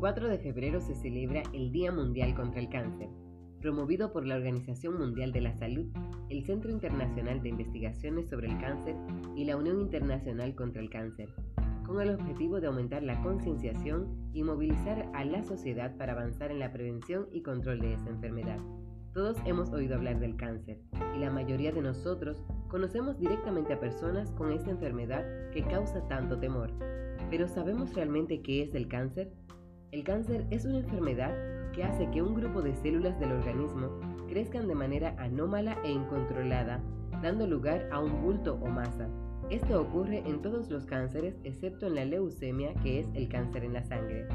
4 de febrero se celebra el Día Mundial contra el Cáncer, promovido por la Organización Mundial de la Salud, el Centro Internacional de Investigaciones sobre el Cáncer y la Unión Internacional contra el Cáncer, con el objetivo de aumentar la concienciación y movilizar a la sociedad para avanzar en la prevención y control de esta enfermedad. Todos hemos oído hablar del cáncer y la mayoría de nosotros conocemos directamente a personas con esta enfermedad que causa tanto temor. Pero ¿sabemos realmente qué es el cáncer? El cáncer es una enfermedad que hace que un grupo de células del organismo crezcan de manera anómala e incontrolada, dando lugar a un bulto o masa. Esto ocurre en todos los cánceres excepto en la leucemia, que es el cáncer en la sangre.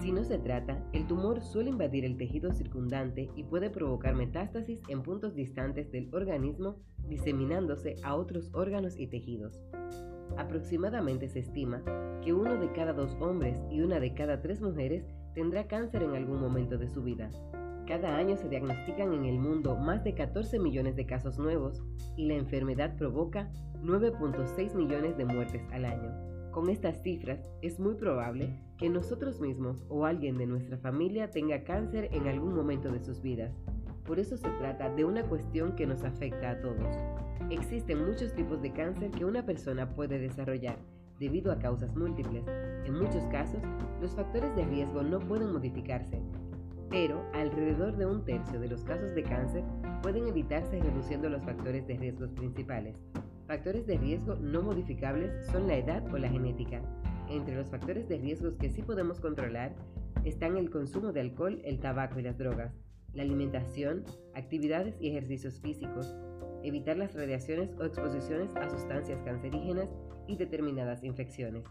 Si no se trata, el tumor suele invadir el tejido circundante y puede provocar metástasis en puntos distantes del organismo, diseminándose a otros órganos y tejidos. Aproximadamente se estima que uno de cada dos hombres y una de cada tres mujeres tendrá cáncer en algún momento de su vida. Cada año se diagnostican en el mundo más de 14 millones de casos nuevos y la enfermedad provoca 9.6 millones de muertes al año. Con estas cifras es muy probable que nosotros mismos o alguien de nuestra familia tenga cáncer en algún momento de sus vidas. Por eso se trata de una cuestión que nos afecta a todos. Existen muchos tipos de cáncer que una persona puede desarrollar debido a causas múltiples. En muchos casos, los factores de riesgo no pueden modificarse, pero alrededor de un tercio de los casos de cáncer pueden evitarse reduciendo los factores de riesgos principales. Factores de riesgo no modificables son la edad o la genética. Entre los factores de riesgos que sí podemos controlar están el consumo de alcohol, el tabaco y las drogas, la alimentación, actividades y ejercicios físicos, evitar las radiaciones o exposiciones a sustancias cancerígenas y determinadas infecciones.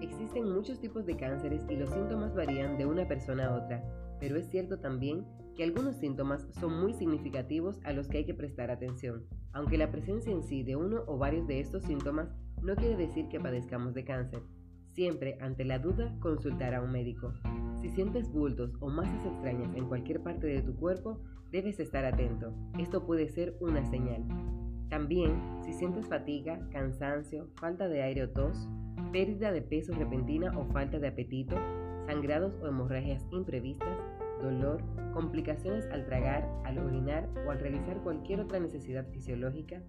Existen muchos tipos de cánceres y los síntomas varían de una persona a otra, pero es cierto también que algunos síntomas son muy significativos a los que hay que prestar atención, aunque la presencia en sí de uno o varios de estos síntomas no quiere decir que padezcamos de cáncer. Siempre, ante la duda, consultar a un médico. Si sientes bultos o masas extrañas en cualquier parte de tu cuerpo, debes estar atento. Esto puede ser una señal. También, si sientes fatiga, cansancio, falta de aire o tos, pérdida de peso repentina o falta de apetito, sangrados o hemorragias imprevistas, dolor, complicaciones al tragar, al orinar o al realizar cualquier otra necesidad fisiológica,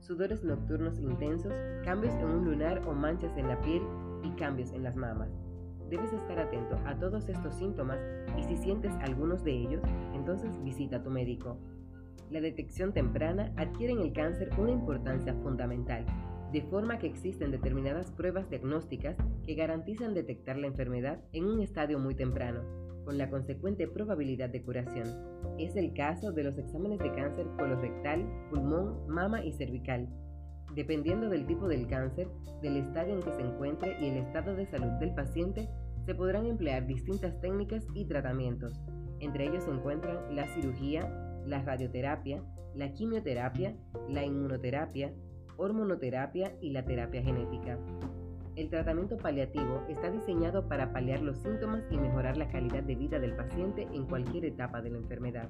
sudores nocturnos intensos, cambios en un lunar o manchas en la piel y cambios en las mamas. Debes estar atento a todos estos síntomas y si sientes algunos de ellos, entonces visita a tu médico. La detección temprana adquiere en el cáncer una importancia fundamental, de forma que existen determinadas pruebas diagnósticas que garantizan detectar la enfermedad en un estadio muy temprano, con la consecuente probabilidad de curación. Es el caso de los exámenes de cáncer colorectal, pulmón, mama y cervical, Dependiendo del tipo del cáncer, del estadio en que se encuentre y el estado de salud del paciente, se podrán emplear distintas técnicas y tratamientos. Entre ellos se encuentran la cirugía, la radioterapia, la quimioterapia, la inmunoterapia, hormonoterapia y la terapia genética. El tratamiento paliativo está diseñado para paliar los síntomas y mejorar la calidad de vida del paciente en cualquier etapa de la enfermedad,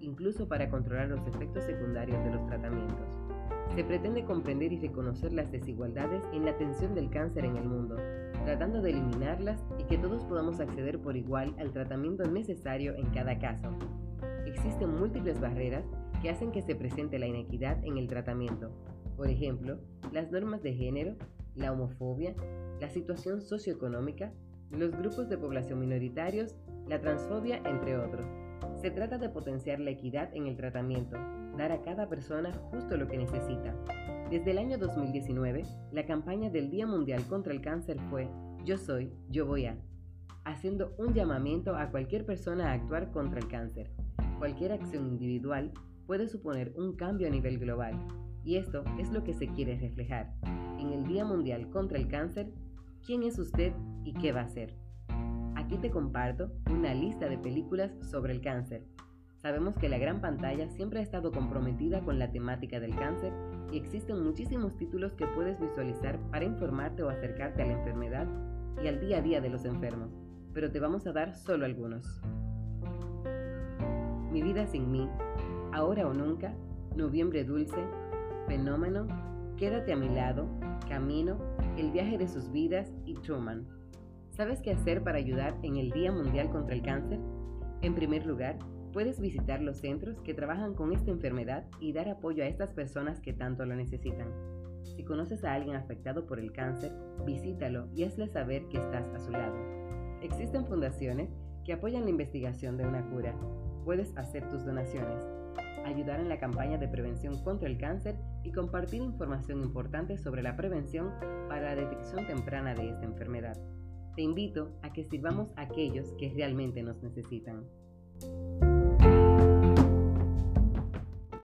incluso para controlar los efectos secundarios de los tratamientos. Se pretende comprender y reconocer las desigualdades en la atención del cáncer en el mundo, tratando de eliminarlas y que todos podamos acceder por igual al tratamiento necesario en cada caso. Existen múltiples barreras que hacen que se presente la inequidad en el tratamiento, por ejemplo, las normas de género, la homofobia, la situación socioeconómica, los grupos de población minoritarios, la transfobia, entre otros. Se trata de potenciar la equidad en el tratamiento, dar a cada persona justo lo que necesita. Desde el año 2019, la campaña del Día Mundial contra el Cáncer fue Yo soy, yo voy a, haciendo un llamamiento a cualquier persona a actuar contra el cáncer. Cualquier acción individual puede suponer un cambio a nivel global, y esto es lo que se quiere reflejar. En el Día Mundial contra el Cáncer, ¿quién es usted y qué va a hacer? Aquí te comparto una lista de películas sobre el cáncer Sabemos que la gran pantalla siempre ha estado comprometida con la temática del cáncer y existen muchísimos títulos que puedes visualizar para informarte o acercarte a la enfermedad y al día a día de los enfermos, pero te vamos a dar solo algunos. Mi vida sin mí, ahora o nunca, Noviembre Dulce, Fenómeno, Quédate a mi lado, Camino, El viaje de sus vidas y Truman. ¿Sabes qué hacer para ayudar en el Día Mundial contra el Cáncer? En primer lugar, puedes visitar los centros que trabajan con esta enfermedad y dar apoyo a estas personas que tanto lo necesitan. Si conoces a alguien afectado por el cáncer, visítalo y hazle saber que estás a su lado. Existen fundaciones que apoyan la investigación de una cura. Puedes hacer tus donaciones, ayudar en la campaña de prevención contra el cáncer y compartir información importante sobre la prevención para la detección temprana de esta enfermedad. Te invito a que sirvamos a aquellos que realmente nos necesitan.